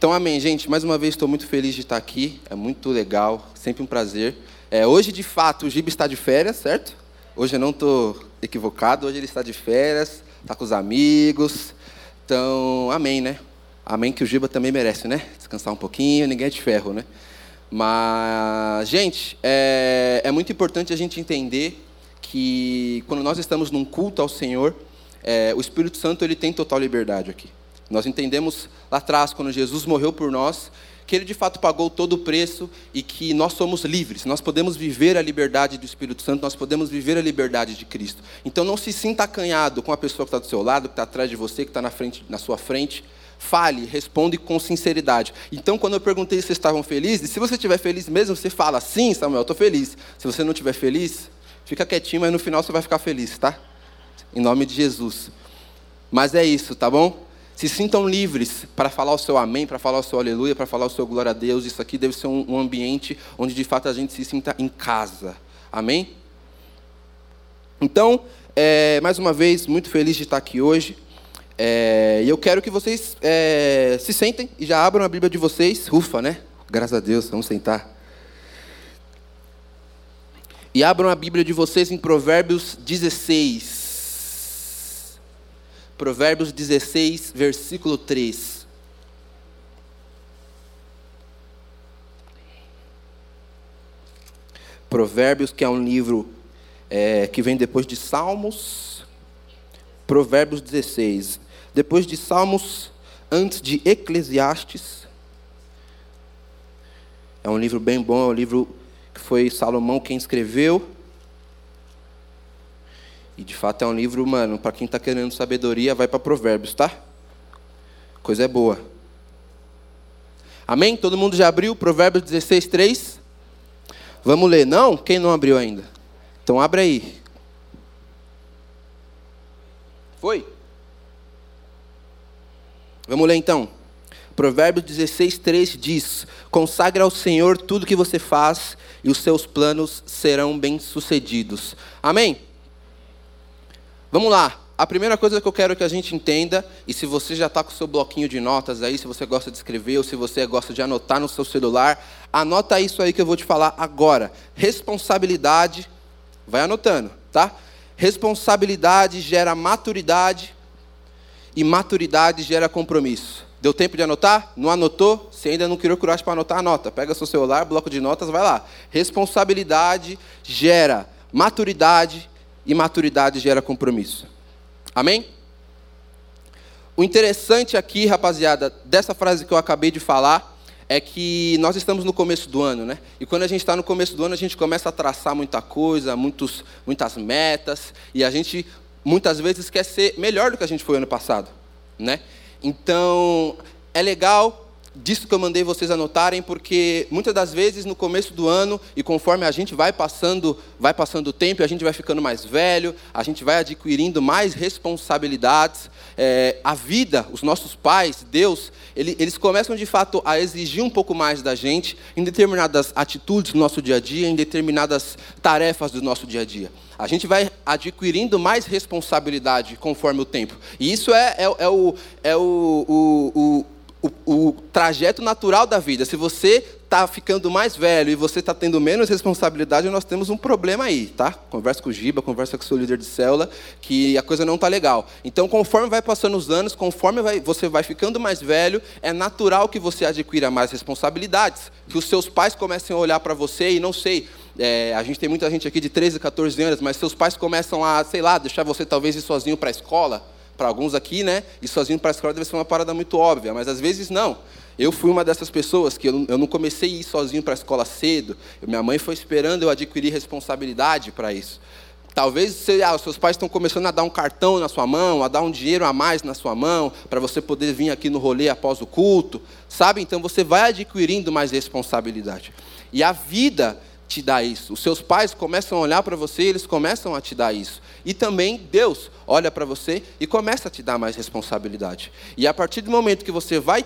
Então, amém, gente. Mais uma vez estou muito feliz de estar aqui. É muito legal, sempre um prazer. É, hoje, de fato, o Giba está de férias, certo? Hoje eu não estou equivocado. Hoje ele está de férias, está com os amigos. Então, amém, né? Amém que o Giba também merece, né? Descansar um pouquinho, ninguém é de ferro, né? Mas, gente, é, é muito importante a gente entender que quando nós estamos num culto ao Senhor, é, o Espírito Santo ele tem total liberdade aqui. Nós entendemos lá atrás, quando Jesus morreu por nós, que ele de fato pagou todo o preço e que nós somos livres, nós podemos viver a liberdade do Espírito Santo, nós podemos viver a liberdade de Cristo. Então não se sinta acanhado com a pessoa que está do seu lado, que está atrás de você, que está na, frente, na sua frente. Fale, responde com sinceridade. Então, quando eu perguntei se vocês estavam felizes, se você estiver feliz mesmo, você fala, sim, Samuel, estou feliz. Se você não estiver feliz, fica quietinho, mas no final você vai ficar feliz, tá? Em nome de Jesus. Mas é isso, tá bom? Se sintam livres para falar o seu amém, para falar o seu aleluia, para falar o seu glória a Deus. Isso aqui deve ser um, ambiente onde de fato a gente se sinta em casa. Amém? Então, é, mais uma vez, muito feliz de estar aqui hoje. É, e eu quero que vocês é, se sentem e já abram a Bíblia de vocês. Ufa, né? Graças a Deus, vamos sentar. E abram a Bíblia de vocês em Provérbios 16. Provérbios 16, versículo 3. Provérbios, que é um livro é, que vem depois de Salmos. Provérbios 16. Depois de Salmos, antes de Eclesiastes. É um livro bem bom, é um livro que foi Salomão quem escreveu. E de fato é um livro, mano, para quem está querendo sabedoria, vai para Provérbios, tá? Coisa é boa. Amém? Todo mundo já abriu Provérbios 16, 3? Vamos ler. Não? Quem não abriu ainda? Então abre aí. Foi? Vamos ler então. Provérbios 16, 3 diz: Consagre ao Senhor tudo que você faz, e os seus planos serão bem-sucedidos. Amém? Vamos lá. A primeira coisa que eu quero que a gente entenda, e se você já está com o seu bloquinho de notas aí, se você gosta de escrever ou se você gosta de anotar no seu celular, anota isso aí que eu vou te falar agora. Responsabilidade, vai anotando, tá? Responsabilidade gera maturidade e maturidade gera compromisso. Deu tempo de anotar? Não anotou? Se ainda não criou coragem para anotar, anota. Pega seu celular, bloco de notas, vai lá. Responsabilidade gera maturidade e maturidade gera compromisso. Amém? O interessante aqui, rapaziada, dessa frase que eu acabei de falar, é que nós estamos no começo do ano, né? E quando a gente está no começo do ano, a gente começa a traçar muita coisa, muitos, muitas metas, e a gente muitas vezes quer ser melhor do que a gente foi ano passado, né? Então, é legal disso que eu mandei vocês anotarem, porque muitas das vezes no começo do ano e conforme a gente vai passando, vai passando o tempo, a gente vai ficando mais velho, a gente vai adquirindo mais responsabilidades. É, a vida, os nossos pais, Deus, ele, eles começam de fato a exigir um pouco mais da gente em determinadas atitudes do nosso dia a dia, em determinadas tarefas do nosso dia a dia. A gente vai adquirindo mais responsabilidade conforme o tempo. E isso é, é, é o, é o, o, o o, o trajeto natural da vida. Se você está ficando mais velho e você está tendo menos responsabilidade, nós temos um problema aí, tá? Conversa com o Giba, conversa com o seu líder de célula, que a coisa não está legal. Então, conforme vai passando os anos, conforme vai, você vai ficando mais velho, é natural que você adquira mais responsabilidades, que os seus pais comecem a olhar para você e não sei, é, a gente tem muita gente aqui de 13, 14 anos, mas seus pais começam a, sei lá, deixar você talvez ir sozinho para a escola, para alguns aqui, né? E sozinho para a escola deve ser uma parada muito óbvia, mas às vezes não. Eu fui uma dessas pessoas que eu não comecei a ir sozinho para a escola cedo. Minha mãe foi esperando eu adquirir responsabilidade para isso. Talvez você, ah, os seus pais estão começando a dar um cartão na sua mão, a dar um dinheiro a mais na sua mão, para você poder vir aqui no rolê após o culto, sabe? Então você vai adquirindo mais responsabilidade. E a vida te dá isso. Os seus pais começam a olhar para você e eles começam a te dar isso. E também Deus olha para você e começa a te dar mais responsabilidade. E a partir do momento que você vai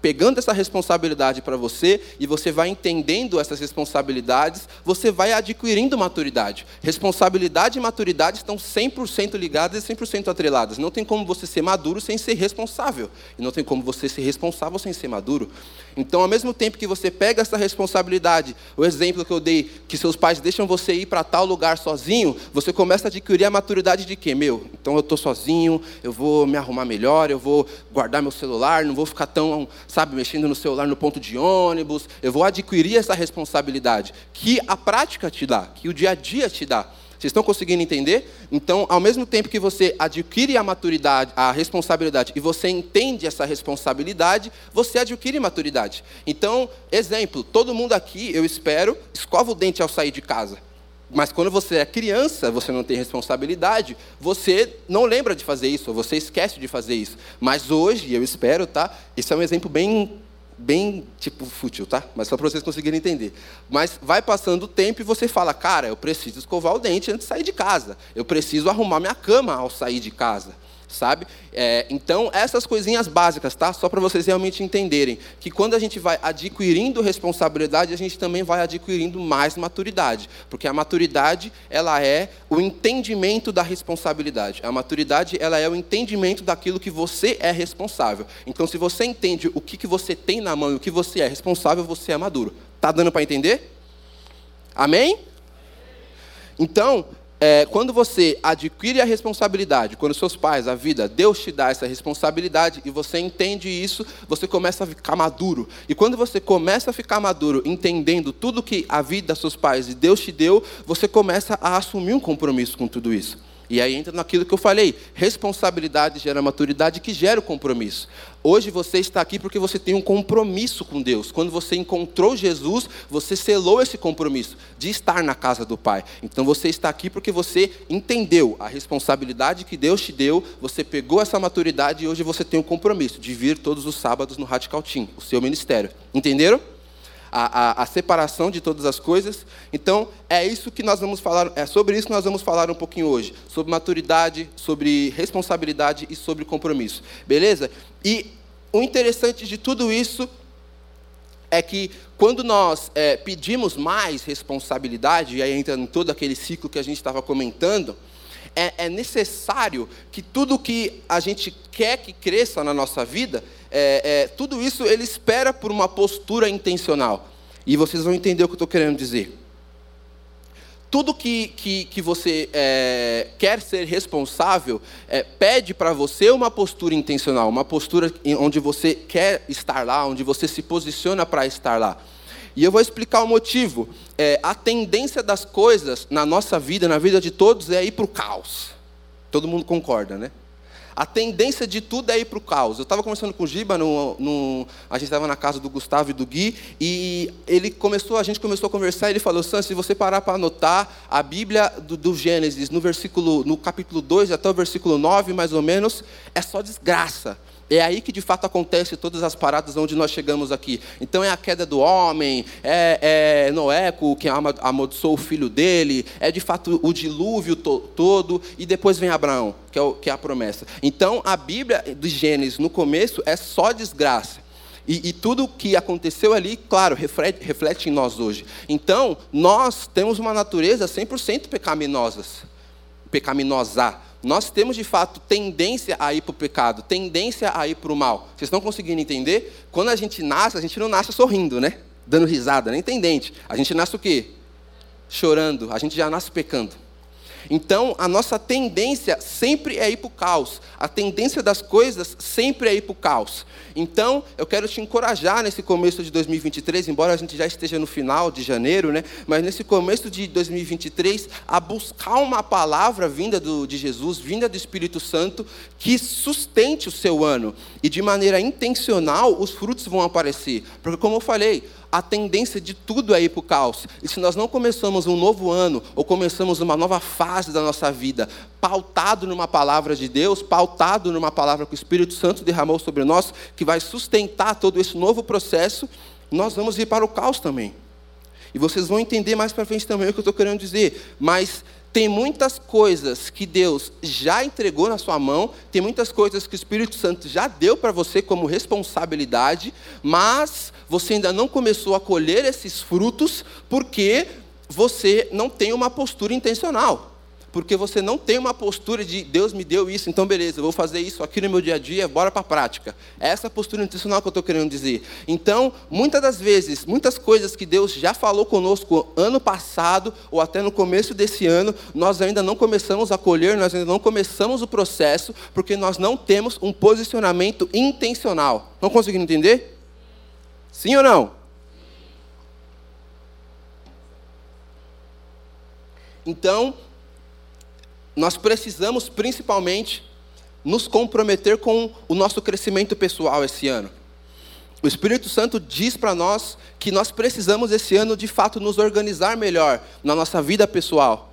pegando essa responsabilidade para você e você vai entendendo essas responsabilidades, você vai adquirindo maturidade. Responsabilidade e maturidade estão 100% ligadas e 100% atreladas. Não tem como você ser maduro sem ser responsável. E não tem como você ser responsável sem ser maduro. Então, ao mesmo tempo que você pega essa responsabilidade, o exemplo que eu dei, que seus pais deixam você ir para tal lugar sozinho, você começa a adquirir a maturidade de quê? Meu, então eu estou sozinho, eu vou me arrumar melhor, eu vou guardar meu celular, não vou ficar tão, sabe, mexendo no celular no ponto de ônibus, eu vou adquirir essa responsabilidade que a prática te dá, que o dia a dia te dá. Vocês estão conseguindo entender? Então, ao mesmo tempo que você adquire a maturidade, a responsabilidade, e você entende essa responsabilidade, você adquire maturidade. Então, exemplo, todo mundo aqui, eu espero, escova o dente ao sair de casa. Mas quando você é criança, você não tem responsabilidade, você não lembra de fazer isso, você esquece de fazer isso. Mas hoje, eu espero, tá? Isso é um exemplo bem bem tipo fútil, tá? Mas só para vocês conseguirem entender. Mas vai passando o tempo e você fala, cara, eu preciso escovar o dente antes de sair de casa. Eu preciso arrumar minha cama ao sair de casa sabe? É, então, essas coisinhas básicas, tá? Só para vocês realmente entenderem que quando a gente vai adquirindo responsabilidade, a gente também vai adquirindo mais maturidade, porque a maturidade ela é o entendimento da responsabilidade. A maturidade ela é o entendimento daquilo que você é responsável. Então, se você entende o que, que você tem na mão e o que você é responsável, você é maduro. Tá dando para entender? Amém? Então, é, quando você adquire a responsabilidade, quando seus pais, a vida, Deus te dá essa responsabilidade e você entende isso, você começa a ficar maduro. E quando você começa a ficar maduro, entendendo tudo que a vida, seus pais e Deus te deu, você começa a assumir um compromisso com tudo isso. E aí entra naquilo que eu falei: responsabilidade gera maturidade, que gera o compromisso. Hoje você está aqui porque você tem um compromisso com Deus. Quando você encontrou Jesus, você selou esse compromisso de estar na casa do Pai. Então você está aqui porque você entendeu a responsabilidade que Deus te deu, você pegou essa maturidade e hoje você tem um compromisso de vir todos os sábados no Radical Team, o seu ministério. Entenderam? A, a, a, separação de todas as coisas. Então, é isso que nós vamos falar, é sobre isso que nós vamos falar um pouquinho hoje, sobre maturidade, sobre responsabilidade e sobre compromisso. Beleza? E o interessante de tudo isso é que quando nós é, pedimos mais responsabilidade, e aí entra em todo aquele ciclo que a gente estava comentando, é, é, necessário que tudo que a gente quer que cresça na nossa vida, é, é, tudo isso ele espera por uma postura intencional. E vocês vão entender o que eu estou querendo dizer. Tudo que, que, que você é, quer ser responsável é, pede para você uma postura intencional, uma postura onde você quer estar lá, onde você se posiciona para estar lá. E eu vou explicar o motivo. É, a tendência das coisas na nossa vida, na vida de todos, é ir para o caos. Todo mundo concorda, né? A tendência de tudo é ir para o caos. Eu estava conversando com o Giba, no, no, a gente estava na casa do Gustavo e do Gui, e ele começou, a gente começou a conversar, e ele falou, Sam, se você parar para anotar, a Bíblia do, do, Gênesis, no, versículo, no capítulo 2 até o versículo 9, mais ou menos, é só desgraça. É aí que de fato acontece todas as paradas onde nós chegamos aqui. Então é a queda do homem, é, é Noé que amaldiçoou o filho dele, é de fato o dilúvio to todo, e depois vem Abraão, que é, o, que é a promessa. Então a Bíblia de Gênesis, no começo, é só desgraça. E, e, tudo que aconteceu ali, claro, reflete, reflete em nós hoje. Então, nós temos uma natureza 100% pecaminosa. Pecaminosa nós temos de fato tendência a ir para o pecado, tendência a ir para o mal. Vocês estão conseguindo entender? Quando a gente nasce, a gente não nasce sorrindo, né? Dando risada, nem tem dente. A gente nasce o quê? Chorando. A gente já nasce pecando. Então, a nossa tendência sempre é ir para o caos. A tendência das coisas sempre é ir para o caos. Então, eu quero te encorajar nesse começo de 2023, embora a gente já esteja no final de janeiro, né? mas nesse começo de 2023, a buscar uma palavra vinda do, de Jesus, vinda do Espírito Santo, que sustente o seu ano. E de maneira intencional, os frutos vão aparecer. Porque, como eu falei, a tendência de tudo é ir para o caos. E se nós não começamos um novo ano, ou começamos uma nova fase da nossa vida, pautado numa palavra de Deus, pautado numa palavra que o Espírito Santo derramou sobre nós, que vai sustentar todo esse novo processo, nós vamos ir para o caos também. E vocês vão entender mais para frente também o que eu estou querendo dizer. Mas tem muitas coisas que Deus já entregou na sua mão, tem muitas coisas que o Espírito Santo já deu para você como responsabilidade, mas você ainda não começou a colher esses frutos porque você não tem uma postura intencional porque você não tem uma postura de Deus me deu isso, então beleza, eu vou fazer isso aqui no meu dia a dia, bora para a prática. É essa postura intencional que eu estou querendo dizer. Então, muitas das vezes, muitas coisas que Deus já falou conosco ano passado, ou até no começo desse ano, nós ainda não começamos a colher, nós ainda não começamos o processo, porque nós não temos um posicionamento intencional. Não conseguindo entender? Sim ou não? Então, nós precisamos principalmente nos comprometer com o nosso crescimento pessoal esse ano. O Espírito Santo diz para nós que nós precisamos esse ano de fato nos organizar melhor na nossa vida pessoal.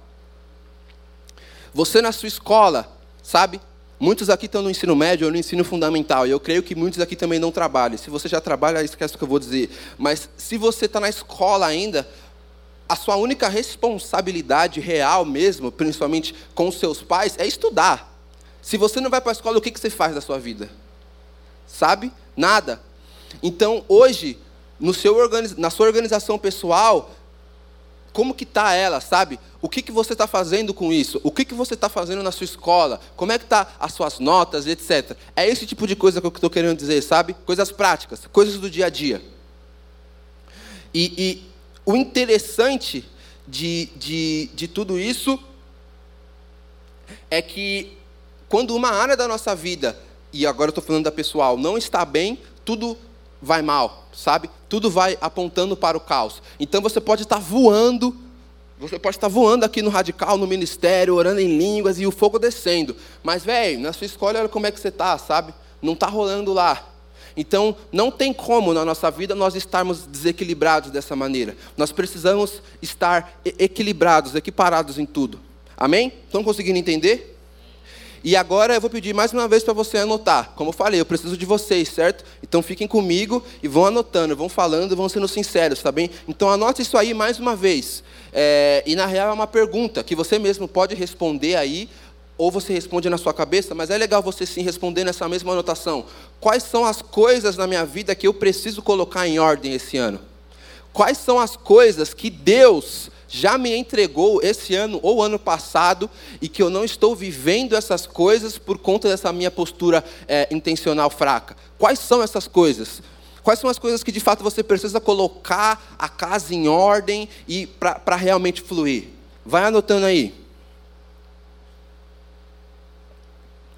Você na sua escola, sabe? Muitos aqui estão no ensino médio ou no ensino fundamental, e eu creio que muitos aqui também não trabalham. Se você já trabalha, esquece o que eu vou dizer. Mas se você está na escola ainda, a sua única responsabilidade real mesmo, principalmente com seus pais, é estudar. Se você não vai para a escola, o que, que você faz da sua vida? Sabe? Nada. Então, hoje, no seu na sua organização pessoal, como que está ela, sabe? O que, que você está fazendo com isso? O que, que você está fazendo na sua escola? Como é que está as suas notas, etc. É esse tipo de coisa que eu estou querendo dizer, sabe? Coisas práticas, coisas do dia a dia. E, e o interessante de, de, de tudo isso é que quando uma área da nossa vida, e agora eu estou falando da pessoal, não está bem, tudo vai mal, sabe? Tudo vai apontando para o caos. Então você pode estar voando, você pode estar voando aqui no radical, no ministério, orando em línguas e o fogo descendo. Mas, velho, na sua escola, olha como é que você está, sabe? Não está rolando lá. Então, não tem como na nossa vida nós estarmos desequilibrados dessa maneira. Nós precisamos estar equilibrados, equiparados em tudo. Amém? Estão conseguindo entender? E agora eu vou pedir mais uma vez para você anotar. Como eu falei, eu preciso de vocês, certo? Então fiquem comigo e vão anotando, vão falando, vão sendo sinceros, tá bem? Então anote isso aí mais uma vez. É, e na real é uma pergunta que você mesmo pode responder aí ou você responde na sua cabeça, mas é legal você sim responder nessa mesma anotação. Quais são as coisas na minha vida que eu preciso colocar em ordem esse ano? Quais são as coisas que Deus já me entregou esse ano ou ano passado e que eu não estou vivendo essas coisas por conta dessa minha postura é, intencional fraca? Quais são essas coisas? Quais são as coisas que de fato você precisa colocar a casa em ordem e para realmente fluir? Vai anotando aí.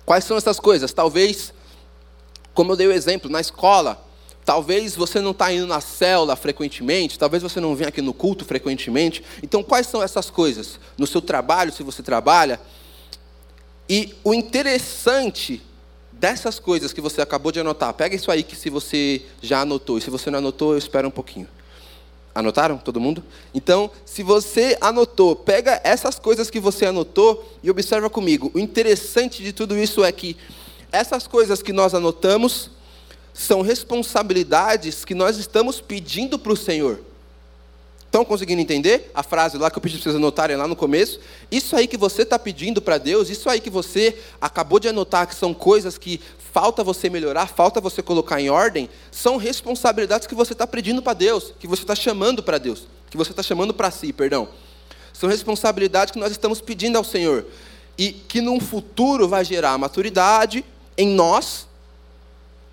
Quais são essas coisas? Talvez, como eu dei o exemplo, na escola, talvez você não está indo na célula frequentemente, talvez você não venha aqui no culto frequentemente. Então, quais são essas coisas? No seu trabalho, se você trabalha. E o interessante dessas coisas que você acabou de anotar, pega isso aí que se você já anotou, e se você não anotou, eu espero um pouquinho. Anotaram todo mundo? Então, se você anotou, pega essas coisas que você anotou e observa comigo. O interessante de tudo isso é que essas coisas que nós anotamos são responsabilidades que nós estamos pedindo para o Senhor. Estão conseguindo entender a frase lá que eu pedi para vocês anotarem lá no começo? Isso aí que você está pedindo para Deus, isso aí que você acabou de anotar, que são coisas que falta você melhorar, falta você colocar em ordem, são responsabilidades que você está pedindo para Deus, que você está chamando para Deus, que você está chamando para si, perdão. São responsabilidades que nós estamos pedindo ao Senhor. E que num futuro vai gerar maturidade em nós.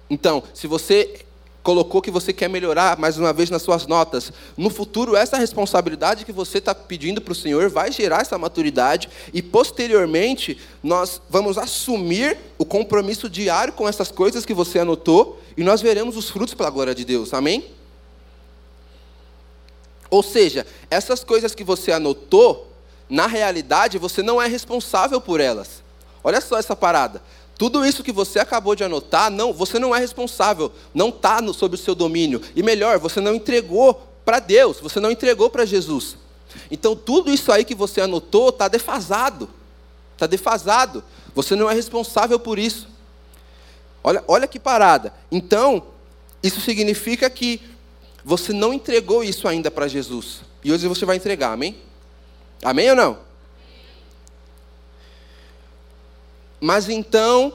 Então, se você colocou que você quer melhorar mais uma vez nas suas notas. No futuro, essa responsabilidade que você está pedindo para o Senhor vai gerar essa maturidade e, posteriormente, nós vamos assumir o compromisso diário com essas coisas que você anotou e nós veremos os frutos pela glória de Deus. Amém? Ou seja, essas coisas que você anotou, na realidade, você não é responsável por elas. Olha só essa parada. Tudo isso que você acabou de anotar, não, você não é responsável, não está sob o seu domínio. E melhor, você não entregou para Deus, você não entregou para Jesus. Então tudo isso aí que você anotou está defasado. Está defasado. Você não é responsável por isso. Olha, olha que parada. Então, isso significa que você não entregou isso ainda para Jesus. E hoje você vai entregar, amém? Amém ou não? Mas então,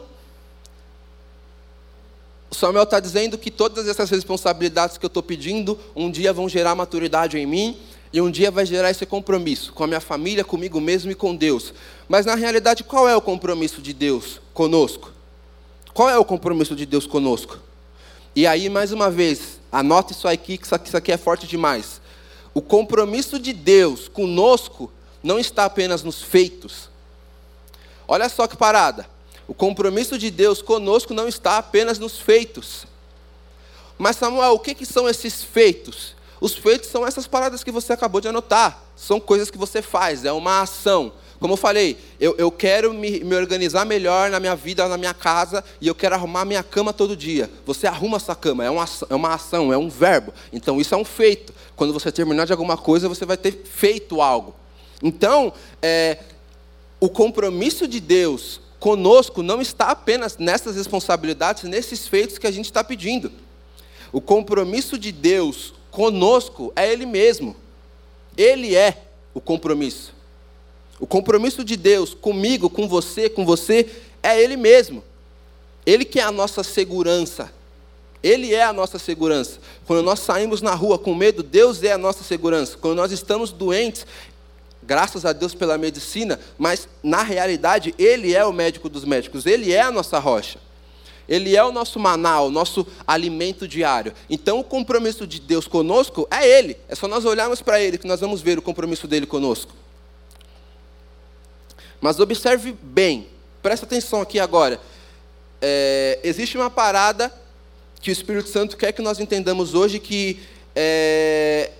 Samuel está dizendo que todas essas responsabilidades que eu estou pedindo, um dia vão gerar maturidade em mim, e um dia vai gerar esse compromisso com a minha família, comigo mesmo e com Deus. Mas na realidade, qual é o compromisso de Deus conosco? Qual é o compromisso de Deus conosco? E aí, mais uma vez, anota isso aqui, que isso aqui é forte demais. O compromisso de Deus conosco não está apenas nos feitos. Olha só que parada. O compromisso de Deus conosco não está apenas nos feitos. Mas, Samuel, o que, que são esses feitos? Os feitos são essas paradas que você acabou de anotar. São coisas que você faz, é uma ação. Como eu falei, eu, eu quero me, me, organizar melhor na minha vida, na minha casa, e eu quero arrumar minha cama todo dia. Você arruma sua cama, é uma, é uma ação, é um verbo. Então isso é um feito. Quando você terminar de alguma coisa, você vai ter feito algo. Então, é, o compromisso de Deus conosco não está apenas nessas responsabilidades, nesses feitos que a gente está pedindo. O compromisso de Deus conosco é Ele mesmo. Ele é o compromisso. O compromisso de Deus comigo, com você, com você, é Ele mesmo. Ele que é a nossa segurança. Ele é a nossa segurança. Quando nós saímos na rua com medo, Deus é a nossa segurança. Quando nós estamos doentes, graças a Deus pela medicina, mas na realidade Ele é o médico dos médicos, Ele é a nossa rocha. Ele é o nosso maná, o nosso alimento diário. Então, o compromisso de Deus conosco é Ele. É só nós olharmos para Ele que nós vamos ver o compromisso dele conosco. Mas observe bem, presta atenção aqui agora. É, existe uma parada que o Espírito Santo quer que nós entendamos hoje que é,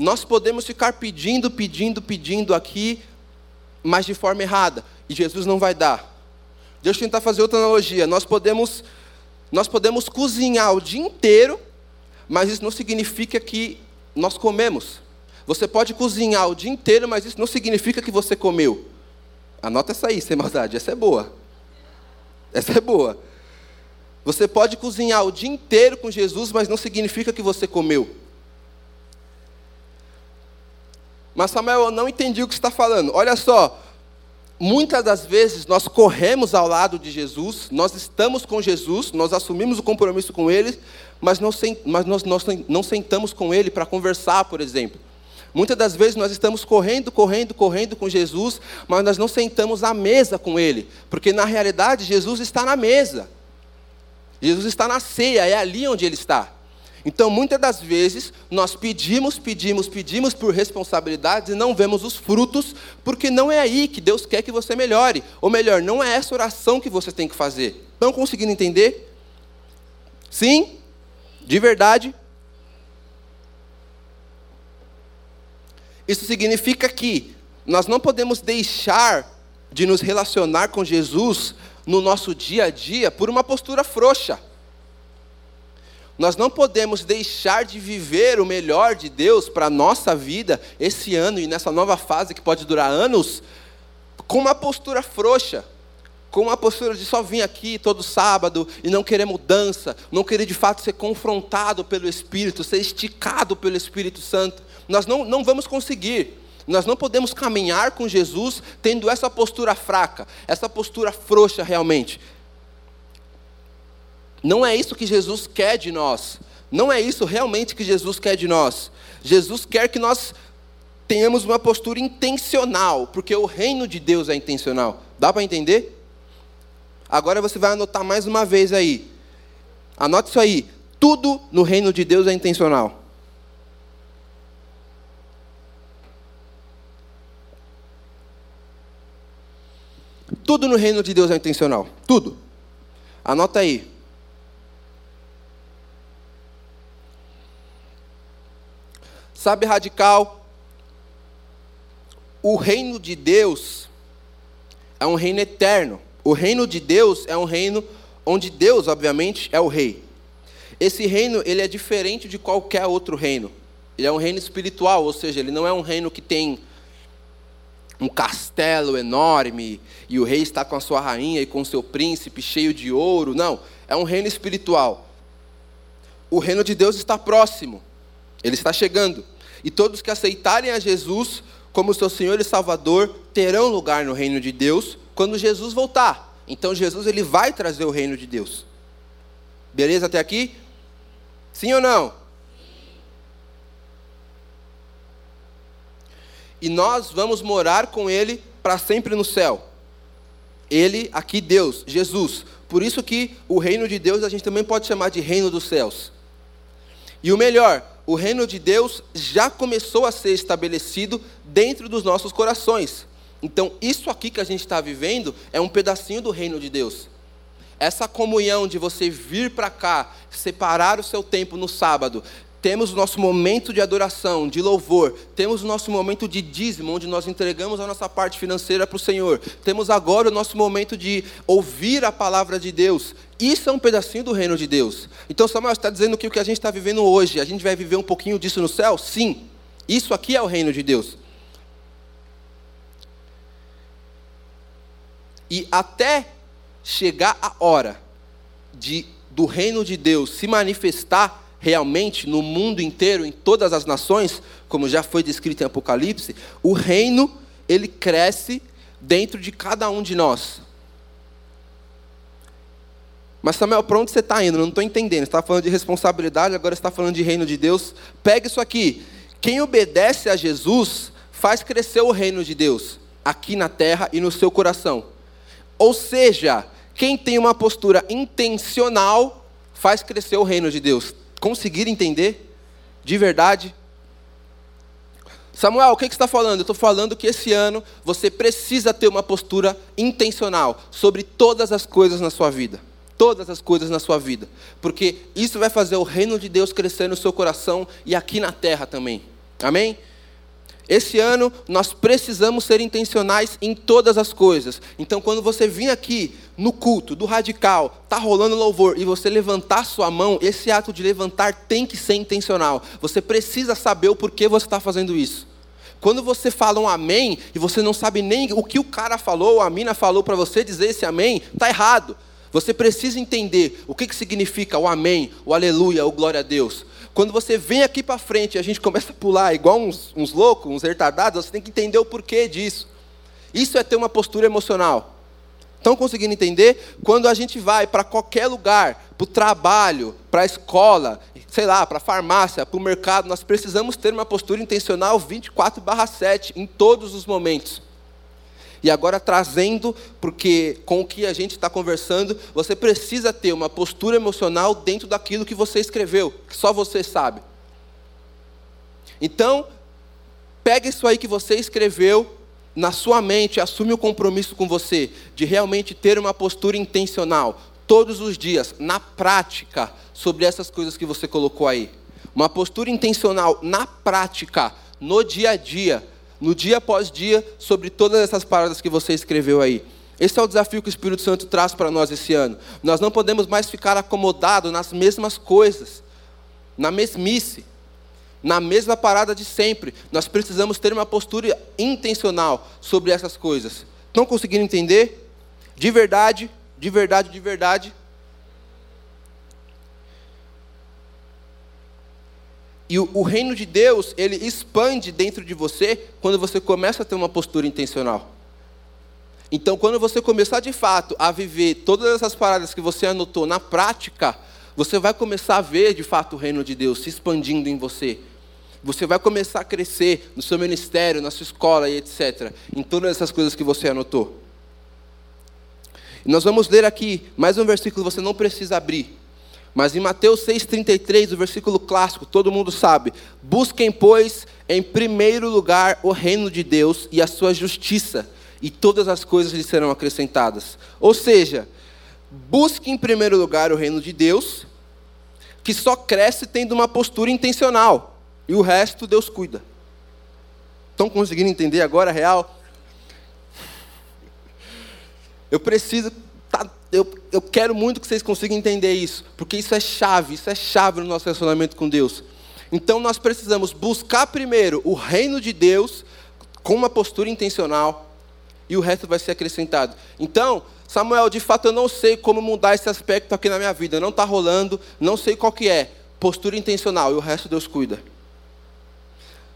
nós podemos ficar pedindo, pedindo, pedindo aqui, mas de forma errada. E Jesus não vai dar. Deixa eu tentar fazer outra analogia. Nós podemos, nós podemos cozinhar o dia inteiro, mas isso não significa que nós comemos. Você pode cozinhar o dia inteiro, mas isso não significa que você comeu. Anota essa aí, sem maldade. Essa é boa. Essa é boa. Você pode cozinhar o dia inteiro com Jesus, mas não significa que você comeu. Mas Samuel, eu não entendi o que você está falando. Olha só, muitas das vezes nós corremos ao lado de Jesus, nós estamos com Jesus, nós assumimos o compromisso com Ele, mas, não, mas nós, nós não sentamos com Ele para conversar, por exemplo. Muitas das vezes nós estamos correndo, correndo, correndo com Jesus, mas nós não sentamos à mesa com Ele, porque na realidade Jesus está na mesa, Jesus está na ceia, é ali onde Ele está. Então, muitas das vezes, nós pedimos, pedimos, pedimos por responsabilidades e não vemos os frutos, porque não é aí que Deus quer que você melhore. Ou melhor, não é essa oração que você tem que fazer. Estão conseguindo entender? Sim? De verdade? Isso significa que nós não podemos deixar de nos relacionar com Jesus no nosso dia a dia por uma postura frouxa. Nós não podemos deixar de viver o melhor de Deus para a nossa vida esse ano e nessa nova fase que pode durar anos, com uma postura frouxa, com uma postura de só vir aqui todo sábado e não querer mudança, não querer de fato ser confrontado pelo Espírito, ser esticado pelo Espírito Santo. Nós não, não vamos conseguir. Nós não podemos caminhar com Jesus tendo essa postura fraca, essa postura frouxa realmente. Não é isso que Jesus quer de nós. Não é isso realmente que Jesus quer de nós. Jesus quer que nós tenhamos uma postura intencional, porque o reino de Deus é intencional. Dá para entender? Agora você vai anotar mais uma vez aí. Anote isso aí. Tudo no reino de Deus é intencional. Tudo no reino de Deus é intencional. Tudo. Anota aí. Sabe, radical? O reino de Deus é um reino eterno. O reino de Deus é um reino onde Deus, obviamente, é o rei. Esse reino, ele é diferente de qualquer outro reino. Ele é um reino espiritual, ou seja, ele não é um reino que tem um castelo enorme e o rei está com a sua rainha e com o seu príncipe cheio de ouro. Não, é um reino espiritual. O reino de Deus está próximo. Ele está chegando. E todos que aceitarem a Jesus como seu Senhor e Salvador terão lugar no reino de Deus quando Jesus voltar. Então Jesus ele vai trazer o reino de Deus. Beleza até aqui? Sim ou não? E nós vamos morar com ele para sempre no céu. Ele, aqui Deus, Jesus. Por isso que o reino de Deus a gente também pode chamar de reino dos céus. E o melhor, o reino de Deus já começou a ser estabelecido dentro dos nossos corações. Então, isso aqui que a gente está vivendo é um pedacinho do reino de Deus. Essa comunhão de você vir para cá, separar o seu tempo no sábado, temos o nosso momento de adoração, de louvor, temos o nosso momento de dízimo, onde nós entregamos a nossa parte financeira para o Senhor, temos agora o nosso momento de ouvir a palavra de Deus. Isso é um pedacinho do reino de Deus. Então, Samuel está dizendo que o que a gente está vivendo hoje, a gente vai viver um pouquinho disso no céu? Sim. Isso aqui é o reino de Deus. E até chegar a hora de, do reino de Deus se manifestar realmente no mundo inteiro, em todas as nações, como já foi descrito em Apocalipse, o reino ele cresce dentro de cada um de nós. Mas Samuel, para onde você está indo? Eu não estou entendendo. Você está falando de responsabilidade, agora está falando de reino de Deus. Pega isso aqui. Quem obedece a Jesus faz crescer o reino de Deus aqui na terra e no seu coração. Ou seja, quem tem uma postura intencional faz crescer o reino de Deus. Conseguir entender? De verdade? Samuel, o que, você está falando? Eu estou falando que esse ano você precisa ter uma postura intencional sobre todas as coisas na sua vida. Todas as coisas na sua vida. Porque isso vai fazer o reino de Deus crescer no seu coração e aqui na terra também. Amém? Esse ano nós precisamos ser intencionais em todas as coisas. Então, quando você vir aqui no culto do radical, tá rolando louvor e você levantar sua mão, esse ato de levantar tem que ser intencional. Você precisa saber o porquê você está fazendo isso. Quando você fala um amém e você não sabe nem o que o cara falou, ou a mina falou para você dizer esse amém, tá errado. Você precisa entender o que, que significa o amém, o aleluia, o glória a Deus. Quando você vem aqui para frente e a gente começa a pular igual uns, uns loucos, uns retardados, você tem que entender o porquê disso. Isso é ter uma postura emocional. Estão conseguindo entender? Quando a gente vai para qualquer lugar, para o trabalho, para a escola, sei lá, para a farmácia, para o mercado, nós precisamos ter uma postura intencional 24/7 em todos os momentos. E agora trazendo, porque com o que a gente está conversando, você precisa ter uma postura emocional dentro daquilo que você escreveu, que só você sabe. Então, pega isso aí que você escreveu na sua mente, assume o compromisso com você de realmente ter uma postura intencional todos os dias, na prática, sobre essas coisas que você colocou aí. Uma postura intencional na prática, no dia a dia, no dia após dia, sobre todas essas paradas que você escreveu aí. Esse é o desafio que o Espírito Santo traz para nós esse ano. Nós não podemos mais ficar acomodados nas mesmas coisas, na mesmice, na mesma parada de sempre. Nós precisamos ter uma postura intencional sobre essas coisas. Estão conseguindo entender? De verdade, de verdade, de verdade. E o, o, reino de Deus, ele expande dentro de você quando você começa a ter uma postura intencional. Então, quando você começar de fato a viver todas essas paradas que você anotou na prática, você vai começar a ver de fato o reino de Deus se expandindo em você. Você vai começar a crescer no seu ministério, na sua escola e etc. Em todas essas coisas que você anotou. E nós vamos ler aqui mais um versículo, você não precisa abrir. Mas em Mateus 6,33, o versículo clássico, todo mundo sabe: Busquem, pois, em primeiro lugar o reino de Deus e a sua justiça, e todas as coisas lhe serão acrescentadas. Ou seja, busque em primeiro lugar o reino de Deus, que só cresce tendo uma postura intencional, e o resto Deus cuida. Estão conseguindo entender agora a real? Eu preciso tá, eu, eu quero muito que vocês consigam entender isso, porque isso é chave, isso é chave no nosso relacionamento com Deus. Então nós precisamos buscar primeiro o reino de Deus com uma postura intencional e o resto vai ser acrescentado. Então, Samuel, de fato eu não sei como mudar esse aspecto aqui na minha vida, não está rolando, não sei qual que é. Postura intencional e o resto Deus cuida.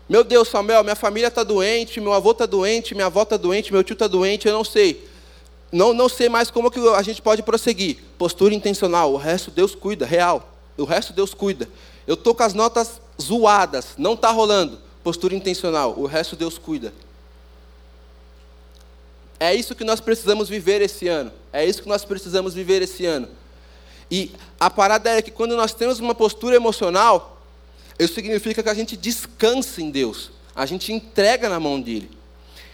Meu Deus, Samuel, minha família está doente, meu avô está doente, minha avó está doente, meu tio está doente, eu não sei. Não, não sei mais como que a gente pode prosseguir. Postura intencional, o resto Deus cuida, real. O resto Deus cuida. Eu tô com as notas zoadas, não está rolando. Postura intencional, o resto Deus cuida. É isso que nós precisamos viver esse ano. É isso que nós precisamos viver esse ano. E a parada é que quando nós temos uma postura emocional, isso significa que a gente descansa em Deus. A gente entrega na mão dele.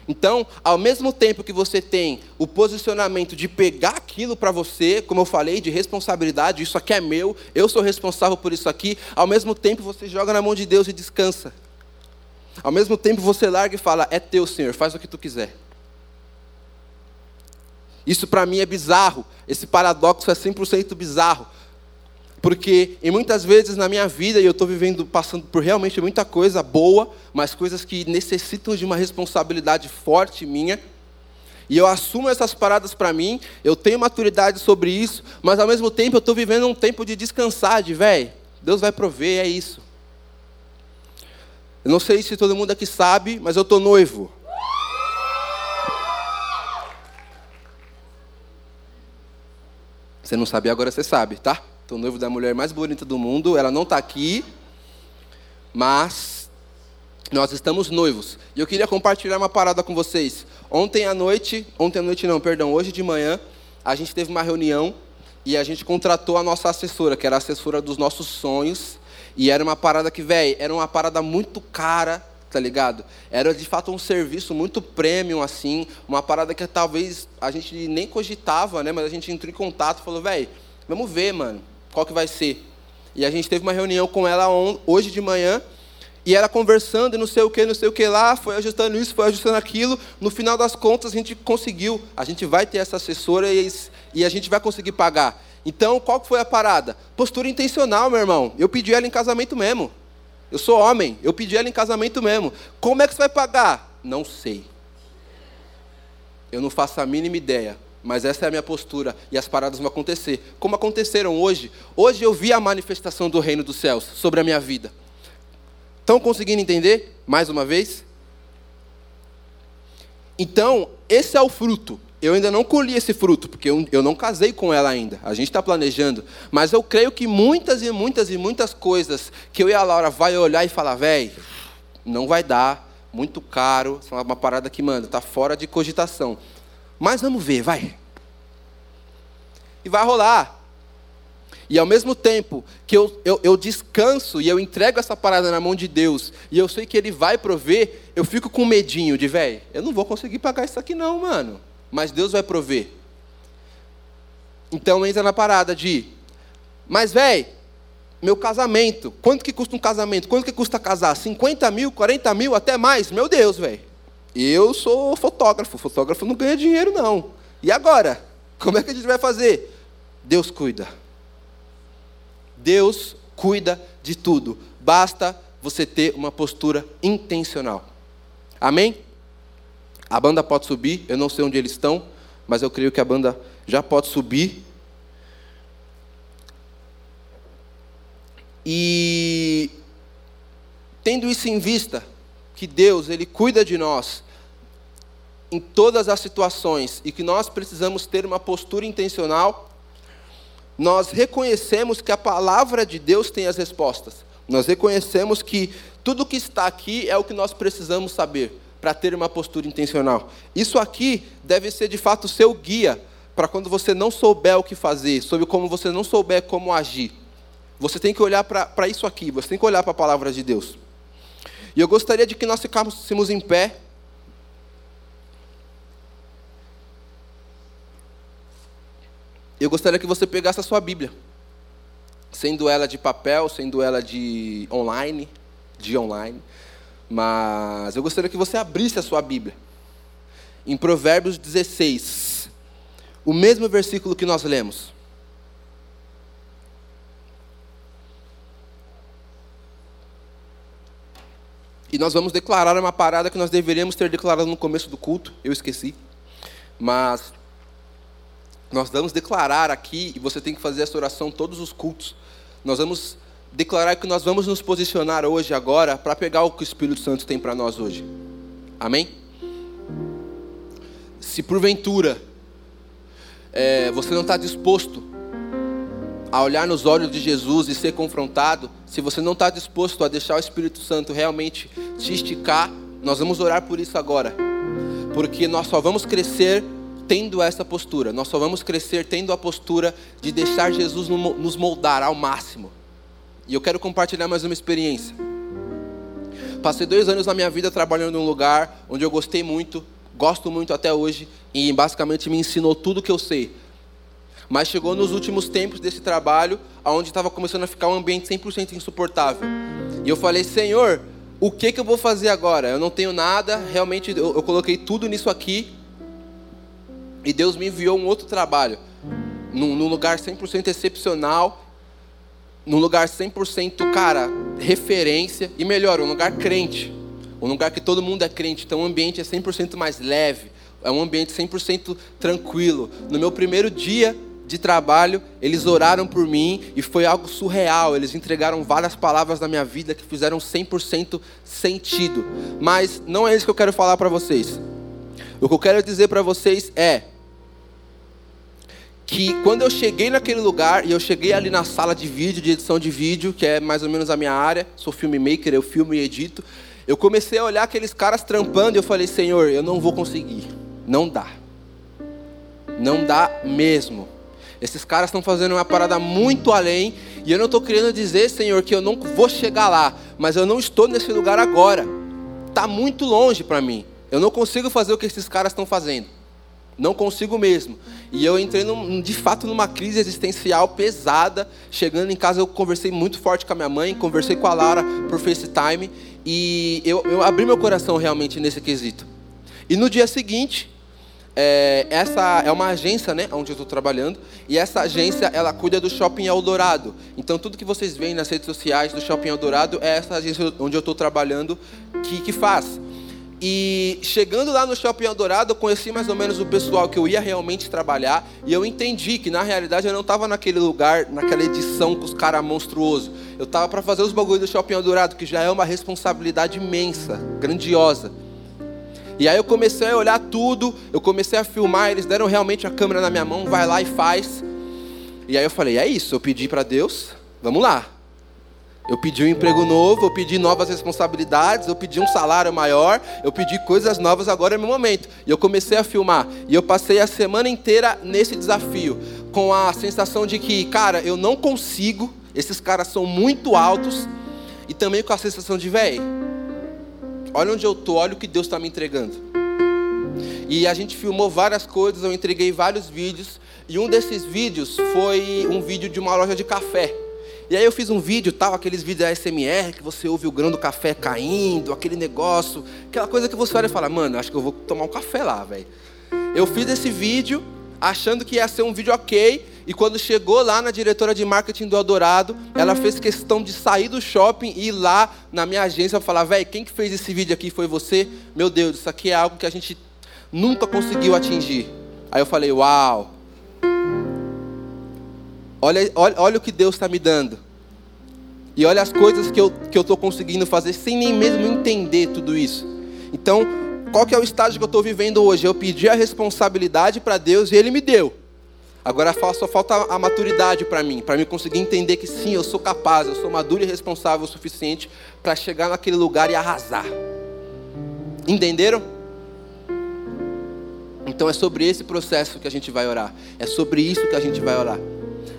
Então, ao mesmo tempo que você tem o posicionamento de pegar aquilo para você, como eu falei, de responsabilidade, isso aqui é meu, eu sou responsável por isso aqui, ao mesmo tempo você joga na mão de Deus e descansa. Ao mesmo tempo você larga e fala: É teu, Senhor, faz o que tu quiser. Isso para mim é bizarro, esse paradoxo é 100% bizarro. Porque em muitas vezes na minha vida, e eu estou vivendo, passando por realmente muita coisa boa, mas coisas que necessitam de uma responsabilidade forte minha, e eu assumo essas paradas para mim, eu tenho maturidade sobre isso, mas ao mesmo tempo eu estou vivendo um tempo de descansar, de velho, Deus vai prover, é isso. Eu não sei se todo mundo aqui sabe, mas eu estou noivo. Você não sabia, agora você sabe, tá? Estou noivo da mulher mais bonita do mundo. Ela não está aqui, mas nós estamos noivos. E eu queria compartilhar uma parada com vocês. Ontem à noite, ontem à noite não, perdão, hoje de manhã, a gente teve uma reunião e a gente contratou a nossa assessora, que era a assessora dos nossos sonhos. E era uma parada que, velho, era uma parada muito cara, tá ligado? Era de fato um serviço muito premium, assim, uma parada que talvez a gente nem cogitava, né? Mas a gente entrou em contato e falou, velho, vamos ver, mano qual que vai ser. E a gente teve uma reunião com ela hoje de manhã, e ela conversando, e não sei o que, não sei o que lá, foi ajustando isso, foi ajustando aquilo. No final das contas, a gente conseguiu. A gente vai ter essa assessora e, e a gente vai conseguir pagar. Então, qual que foi a parada? Postura intencional, meu irmão. Eu pedi ela em casamento mesmo. Eu sou homem, eu pedi ela em casamento mesmo. Como é que você vai pagar? Não sei. Eu não faço a mínima ideia. Mas essa é a minha postura e as paradas vão acontecer. Como aconteceram hoje. Hoje eu vi a manifestação do reino dos céus sobre a minha vida. Estão conseguindo entender? Mais uma vez? Então, esse é o fruto. Eu ainda não colhi esse fruto, porque eu, não casei com ela ainda. A gente está planejando. Mas eu creio que muitas e muitas e muitas coisas que eu e a Laura vai olhar e falar, velho, não vai dar, muito caro, é uma parada que, manda, está fora de cogitação. Mas vamos ver, vai. E vai rolar. E ao mesmo tempo que eu, eu, eu, descanso e eu entrego essa parada na mão de Deus, e eu sei que Ele vai prover, eu fico com medinho de, velho, eu não vou conseguir pagar isso aqui não, mano. Mas Deus vai prover. Então entra na parada de, mas velho, meu casamento, quanto que custa um casamento? Quanto que custa casar? 50 mil, 40 mil, até mais? Meu Deus, velho. Eu sou fotógrafo, fotógrafo não ganha dinheiro, não. E agora? Como é que a gente vai fazer? Deus cuida. Deus cuida de tudo. Basta você ter uma postura intencional. Amém? A banda pode subir, eu não sei onde eles estão, mas eu creio que a banda já pode subir. E tendo isso em vista, que Deus ele cuida de nós em todas as situações e que nós precisamos ter uma postura intencional, nós reconhecemos que a palavra de Deus tem as respostas. Nós reconhecemos que tudo que está aqui é o que nós precisamos saber para ter uma postura intencional. Isso aqui deve ser de fato seu guia para quando você não souber o que fazer, sobre como você não souber como agir. Você tem que olhar para isso aqui, você tem que olhar para a palavra de Deus. E eu gostaria de que nós ficássemos em pé. Eu gostaria que você pegasse a sua Bíblia, sendo ela de papel, sendo ela de online, de online, mas eu gostaria que você abrisse a sua Bíblia. Em Provérbios 16, o mesmo versículo que nós lemos. E nós vamos declarar uma parada que nós deveríamos ter declarado no começo do culto, eu esqueci. Mas nós vamos declarar aqui, e você tem que fazer essa oração todos os cultos. Nós vamos declarar que nós vamos nos posicionar hoje, agora, para pegar o que o Espírito Santo tem para nós hoje. Amém? Se porventura é, você não está disposto a olhar nos olhos de Jesus e ser confrontado, se você não está disposto a deixar o Espírito Santo realmente te esticar, nós vamos orar por isso agora, porque nós só vamos crescer tendo essa postura, nós só vamos crescer tendo a postura de deixar Jesus nos moldar ao máximo. E eu quero compartilhar mais uma experiência. Passei dois anos na minha vida trabalhando num lugar onde eu gostei muito, gosto muito até hoje, e basicamente me ensinou tudo que eu sei mas chegou nos últimos tempos desse trabalho, onde estava começando a ficar um ambiente 100% insuportável. E eu falei, Senhor, o que, que eu vou fazer agora? Eu não tenho nada, realmente eu, eu coloquei tudo nisso aqui. E Deus me enviou um outro trabalho, num, num lugar 100% excepcional, num lugar 100%, cara, referência, e melhor, um lugar crente. Um lugar que todo mundo é crente, então o ambiente é 100% mais leve, é um ambiente 100% tranquilo. No meu primeiro dia de trabalho, eles oraram por mim e foi algo surreal. Eles entregaram várias palavras na minha vida que fizeram 100% sentido. Mas não é isso que eu quero falar para vocês. O que eu quero dizer para vocês é que quando eu cheguei naquele lugar e eu cheguei ali na sala de vídeo, de edição de vídeo, que é mais ou menos a minha área, sou filmmaker, eu filmo e edito, eu comecei a olhar aqueles caras trampando e eu falei, Senhor, eu não vou conseguir. Não dá. Não dá mesmo. Esses caras estão fazendo uma parada muito além. E eu não estou querendo dizer, Senhor, que eu não vou chegar lá. Mas eu não estou nesse lugar agora. Está muito longe para mim. Eu não consigo fazer o que esses caras estão fazendo. Não consigo mesmo. E eu entrei, num, de fato, numa crise existencial pesada. Chegando em casa, eu conversei muito forte com a minha mãe, conversei com a Lara por FaceTime. E eu, eu abri meu coração realmente nesse quesito. E no dia seguinte, é, essa é uma agência, né, onde eu estou trabalhando, e essa agência ela cuida do Shopping Eldorado. Então tudo que vocês veem nas redes sociais do Shopping Eldorado é essa agência onde eu estou trabalhando que, que faz. E chegando lá no Shopping Eldorado, eu conheci mais ou menos o pessoal que eu ia realmente trabalhar, e eu entendi que na realidade eu não estava naquele lugar, naquela edição com os caras monstruosos. Eu estava para fazer os bagulhos do Shopping Eldorado, que já é uma responsabilidade imensa, grandiosa. E aí eu comecei a olhar tudo, eu comecei a filmar, eles deram realmente a câmera na minha mão, vai lá e faz. E aí eu falei, é isso, eu pedi para Deus, vamos lá. Eu pedi um emprego novo, eu pedi novas responsabilidades, eu pedi um salário maior, eu pedi coisas novas, agora é meu momento. E eu comecei a filmar. E eu passei a semana inteira nesse desafio, com a sensação de que, cara, eu não consigo, esses caras são muito altos, e também com a sensação de, velho, Olha onde eu estou, olha o que Deus está me entregando. E a gente filmou várias coisas, eu entreguei vários vídeos. E um desses vídeos foi um vídeo de uma loja de café. E aí eu fiz um vídeo, tal, aqueles vídeos ASMR, que você ouve o grão do café caindo, aquele negócio, aquela coisa que você olha e fala, mano, acho que eu vou tomar um café lá, velho. Eu fiz esse vídeo achando que ia ser um vídeo ok, e quando chegou lá na diretora de marketing do Eldorado, ela fez questão de sair do shopping e ir lá na minha agência falar: velho, quem que fez esse vídeo aqui foi você? Meu Deus, isso aqui é algo que a gente nunca conseguiu atingir. Aí eu falei: uau. Olha, olha, olha o que Deus está me dando. E olha as coisas que eu estou que eu conseguindo fazer sem nem mesmo entender tudo isso. Então, qual que é o estágio que eu estou vivendo hoje? Eu pedi a responsabilidade para Deus e Ele me deu. Agora só falta a maturidade para mim, para mim conseguir entender que sim, eu sou capaz, eu sou maduro e responsável o suficiente para chegar naquele lugar e arrasar. Entenderam? Então é sobre esse processo que a gente vai orar. É sobre isso que a gente vai orar.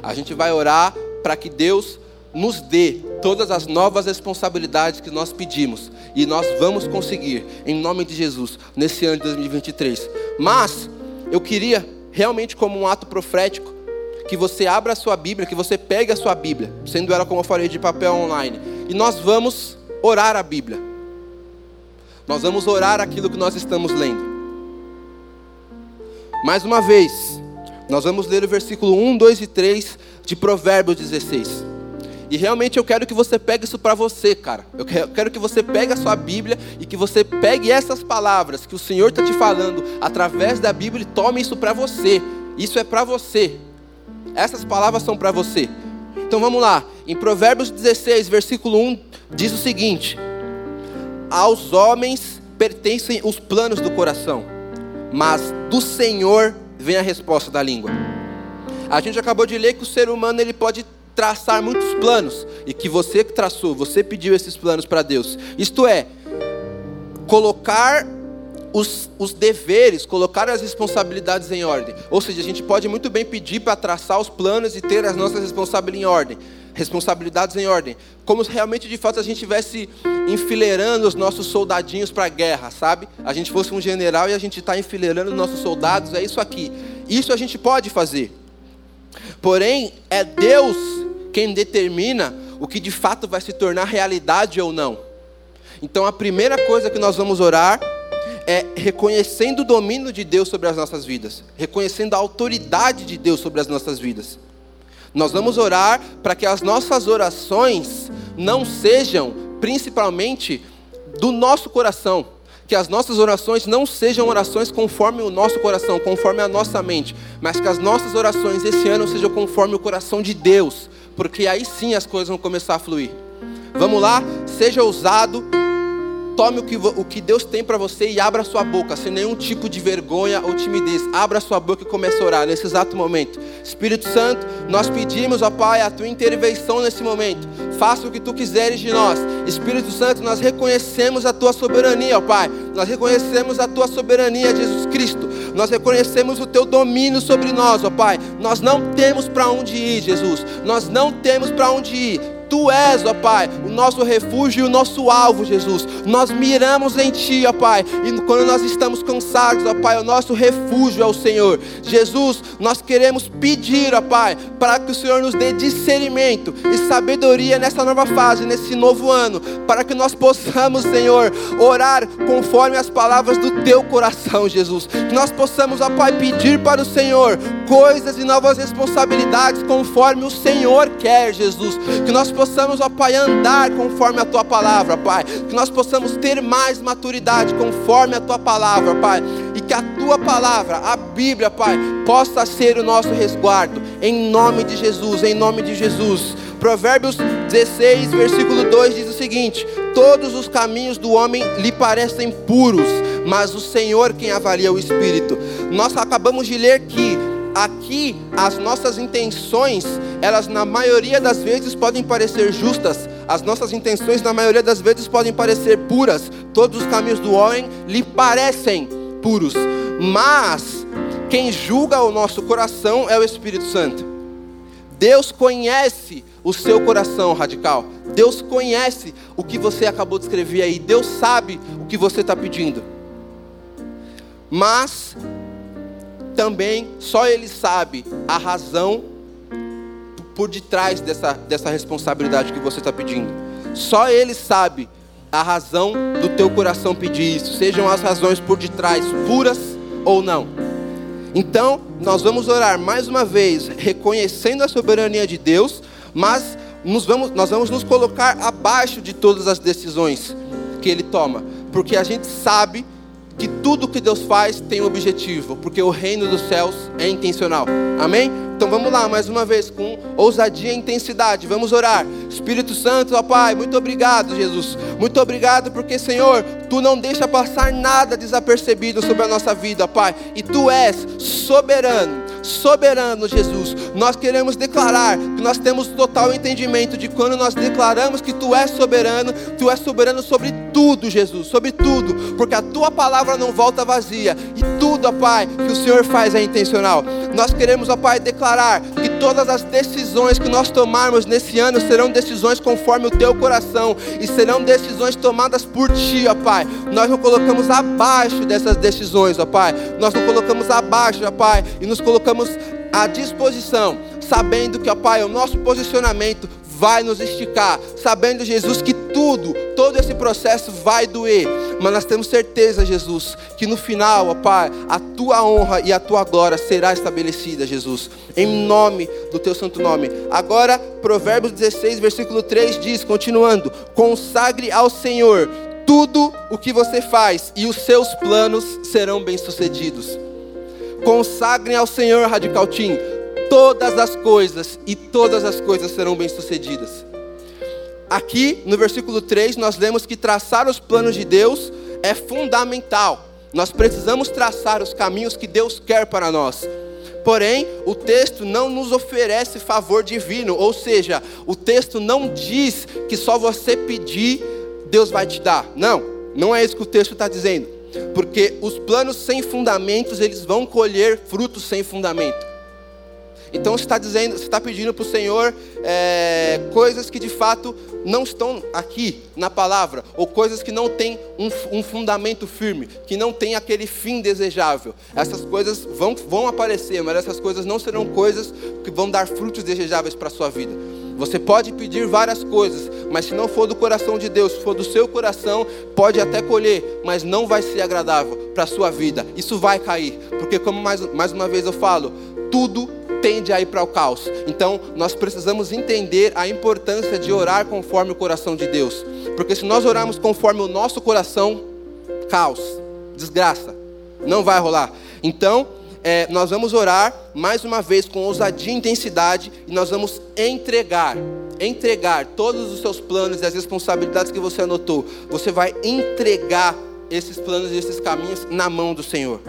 A gente vai orar para que Deus nos dê todas as novas responsabilidades que nós pedimos. E nós vamos conseguir, em nome de Jesus, nesse ano de 2023. Mas, eu queria realmente como um ato profético, que você abra a sua Bíblia, que você pegue a sua Bíblia, sendo ela, como eu falei, de papel online, e nós vamos orar a Bíblia. Nós vamos orar aquilo que nós estamos lendo. Mais uma vez, nós vamos ler o versículo 1, 2 e 3 de Provérbios 16. E realmente eu quero que você pegue isso para você, cara. Eu quero que você pegue a sua Bíblia e que você pegue essas palavras que o Senhor está te falando através da Bíblia e tome isso para você. Isso é para você. Essas palavras são para você. Então vamos lá. Em Provérbios 16, versículo 1, diz o seguinte: Aos homens pertencem os planos do coração, mas do Senhor vem a resposta da língua. A gente acabou de ler que o ser humano ele pode traçar muitos planos e que você que traçou, você pediu esses planos para Deus. Isto é, colocar os, os, deveres, colocar as responsabilidades em ordem. Ou seja, a gente pode muito bem pedir para traçar os planos e ter as nossas responsabilidades em ordem. Responsabilidades em ordem. Como se realmente, de fato, a gente estivesse enfileirando os nossos soldadinhos para a guerra, sabe? A gente fosse um general e a gente está enfileirando os nossos soldados, é isso aqui. Isso a gente pode fazer. Porém, é Deus quem determina o que de fato vai se tornar realidade ou não. Então, a primeira coisa que nós vamos orar é reconhecendo o domínio de Deus sobre as nossas vidas, reconhecendo a autoridade de Deus sobre as nossas vidas. Nós vamos orar para que as nossas orações não sejam principalmente do nosso coração, que as nossas orações não sejam orações conforme o nosso coração, conforme a nossa mente, mas que as nossas orações esse ano sejam conforme o coração de Deus, porque aí sim as coisas vão começar a fluir. Vamos lá, seja ousado, Tome o que, o que Deus tem para você e abra sua boca, sem nenhum tipo de vergonha ou timidez. Abra sua boca e comece a orar nesse exato momento. Espírito Santo, nós pedimos, ó Pai, a tua intervenção nesse momento. Faça o que tu quiseres de nós. Espírito Santo, nós reconhecemos a tua soberania, ó Pai. Nós reconhecemos a tua soberania, Jesus Cristo. Nós reconhecemos o teu domínio sobre nós, ó Pai. Nós não temos para onde ir, Jesus. Nós não temos para onde ir Tu és, ó Pai, o nosso refúgio e o nosso alvo, Jesus. Nós miramos em Ti, ó Pai, e quando nós estamos cansados, ó Pai, o nosso refúgio é o Senhor. Jesus, nós queremos pedir, ó Pai, para que o Senhor nos dê discernimento e sabedoria nessa nova fase, nesse novo ano, para que nós possamos, Senhor, orar conforme as palavras do Teu coração, Jesus. Que nós possamos, ó Pai, pedir para o Senhor coisas e novas responsabilidades conforme o Senhor quer, Jesus. Que nós possamos, ó Pai, andar conforme a tua palavra, Pai. Que nós possamos ter mais maturidade conforme a tua palavra, Pai. E que a tua palavra, a Bíblia, Pai, possa ser o nosso resguardo. Em nome de Jesus, em nome de Jesus. Provérbios 16, versículo 2 diz o seguinte: Todos os caminhos do homem lhe parecem puros, mas o Senhor quem avalia o espírito. Nós acabamos de ler que aqui as nossas intenções, elas na maioria das vezes podem parecer justas, as nossas intenções na maioria das vezes podem parecer puras, todos os caminhos do homem lhe parecem puros, mas quem julga o nosso coração é o Espírito Santo. Deus conhece o seu coração radical. Deus conhece o que você acabou de escrever aí. Deus sabe o que você está pedindo. Mas também só Ele sabe a razão por detrás dessa, dessa responsabilidade que você está pedindo. Só Ele sabe a razão do teu coração pedir isso, sejam as razões por detrás puras ou não. Então, nós vamos orar mais uma vez, reconhecendo a soberania de Deus, mas nos vamos, nós vamos nos colocar abaixo de todas as decisões que Ele toma, porque a gente sabe que tudo que Deus faz tem um objetivo, porque o reino dos céus é intencional. Amém? Então vamos lá, mais uma vez, com ousadia e intensidade, vamos orar. Espírito Santo, ó Pai, muito obrigado, Jesus. Muito obrigado, porque, Senhor, Tu não deixa passar nada desapercebido sobre a nossa vida, Pai. E Tu és soberano soberano, Jesus. Nós queremos declarar que nós temos total entendimento de quando nós declaramos que Tu és soberano, Tu és soberano sobre tudo, Jesus, sobre tudo, porque a Tua palavra não volta vazia e tudo, ó Pai, que o Senhor faz é intencional. Nós queremos, ó Pai, declarar que todas as decisões que nós tomarmos nesse ano serão decisões conforme o Teu coração e serão decisões tomadas por Ti, ó Pai. Nós não colocamos abaixo dessas decisões, ó Pai. Nós não colocamos abaixo, ó Pai, e nos colocamos colocamos à disposição, sabendo que, ó Pai, o nosso posicionamento vai nos esticar, sabendo, Jesus, que tudo, todo esse processo vai doer, mas nós temos certeza, Jesus, que no final, ó Pai, a tua honra e a tua glória será estabelecida, Jesus, em nome do teu santo nome. Agora, Provérbios 16, versículo 3 diz, continuando: consagre ao Senhor tudo o que você faz, e os seus planos serão bem-sucedidos. Consagrem ao Senhor, Radical Team, todas as coisas e todas as coisas serão bem-sucedidas. Aqui no versículo 3 nós lemos que traçar os planos de Deus é fundamental. Nós precisamos traçar os caminhos que Deus quer para nós. Porém, o texto não nos oferece favor divino, ou seja, o texto não diz que só você pedir, Deus vai te dar. Não, não é isso que o texto está dizendo. Porque os planos sem fundamentos, eles vão colher frutos sem fundamento. Então você está dizendo, você está pedindo para o Senhor é, coisas que de fato não estão aqui na palavra, ou coisas que não têm um, um, fundamento firme, que não tem aquele fim desejável. Essas coisas vão, vão aparecer, mas essas coisas não serão coisas que vão dar frutos desejáveis para a sua vida. Você pode pedir várias coisas, mas se não for do coração de Deus, se for do seu coração, pode até colher, mas não vai ser agradável para a sua vida. Isso vai cair, porque como mais, mais uma vez eu falo, tudo tende a ir para o caos. Então, nós precisamos entender a importância de orar conforme o coração de Deus. Porque se nós orarmos conforme o nosso coração, caos, desgraça, não vai rolar. Então, é, nós vamos orar mais uma vez com ousadia e intensidade e nós vamos entregar, entregar todos os seus planos e as responsabilidades que você anotou. Você vai entregar esses planos e esses caminhos na mão do Senhor.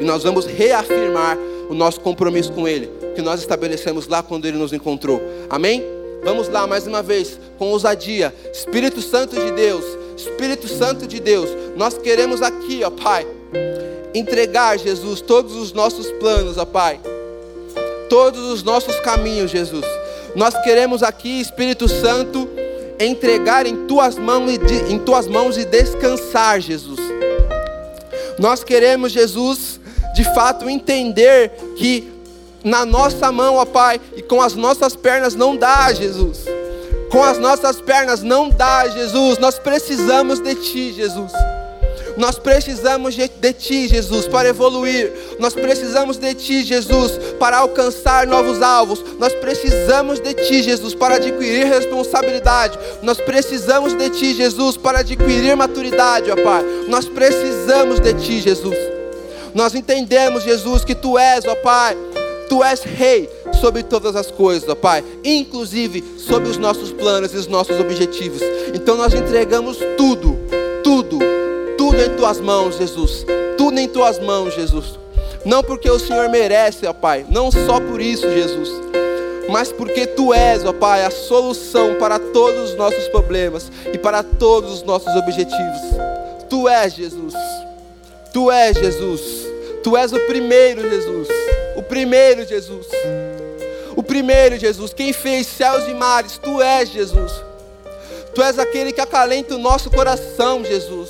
E nós vamos reafirmar o nosso compromisso com Ele, que nós estabelecemos lá quando Ele nos encontrou. Amém? Vamos lá mais uma vez, com ousadia. Espírito Santo de Deus, Espírito Santo de Deus, nós queremos aqui, ó Pai, entregar, Jesus, todos os nossos planos, ó Pai, todos os nossos caminhos, Jesus. Nós queremos aqui, Espírito Santo, entregar em tuas mãos e, em tuas mãos e descansar, Jesus. Nós queremos, Jesus, de fato entender que na nossa mão, ó Pai, e com as nossas pernas não dá, Jesus. Com as nossas pernas não dá, Jesus. Nós precisamos de Ti, Jesus. Nós precisamos de, Ti, Jesus, para evoluir. Nós precisamos de Ti, Jesus, para alcançar novos alvos. Nós precisamos de Ti, Jesus, para adquirir responsabilidade. Nós precisamos de Ti, Jesus, para adquirir maturidade, ó Pai. Nós precisamos de Ti, Jesus. Nós entendemos, Jesus, que Tu és, ó Pai, Tu és Rei sobre todas as coisas, ó Pai, inclusive sobre os nossos planos e os nossos objetivos. Então nós entregamos tudo, tudo, tudo em Tuas mãos, Jesus. Tudo em Tuas mãos, Jesus. Não porque o Senhor merece, ó Pai, não só por isso, Jesus, mas porque Tu és, ó Pai, a solução para todos os nossos problemas e para todos os nossos objetivos. Tu és, Jesus. Tu és Jesus. Tu és o primeiro, Jesus. O primeiro, Jesus. O primeiro, Jesus. Quem fez céus e mares, Tu és, Jesus. Tu és aquele que acalenta o nosso coração, Jesus.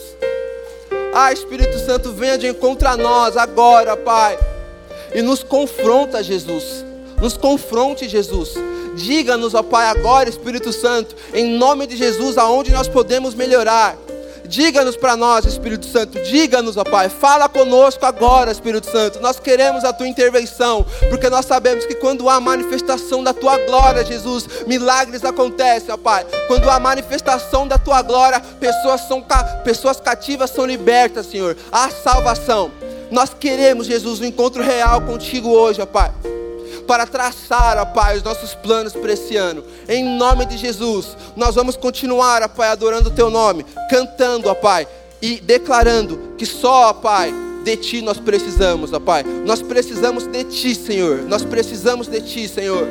Ah, Espírito Santo, venha de encontro a nós agora, Pai. E nos confronta, Jesus. Nos confronte, Jesus. Diga-nos, ó Pai, agora, Espírito Santo, em nome de Jesus, aonde nós podemos melhorar. Diga-nos para nós, Espírito Santo, diga-nos, ó Pai, fala conosco agora, Espírito Santo. Nós queremos a tua intervenção, porque nós sabemos que quando há manifestação da tua glória, Jesus, milagres acontecem, ó Pai. Quando há manifestação da tua glória, pessoas são pessoas cativas são libertas, Senhor. Há salvação. Nós queremos, Jesus, um encontro real contigo hoje, ó Pai para traçar, ó Pai, os nossos planos para esse ano. Em nome de Jesus, nós vamos continuar, ó Pai, adorando o Teu nome, cantando, ó Pai, e declarando que só, ó Pai, de Ti nós precisamos, ó Pai. Nós precisamos de Ti, Senhor. Nós precisamos de Ti, Senhor.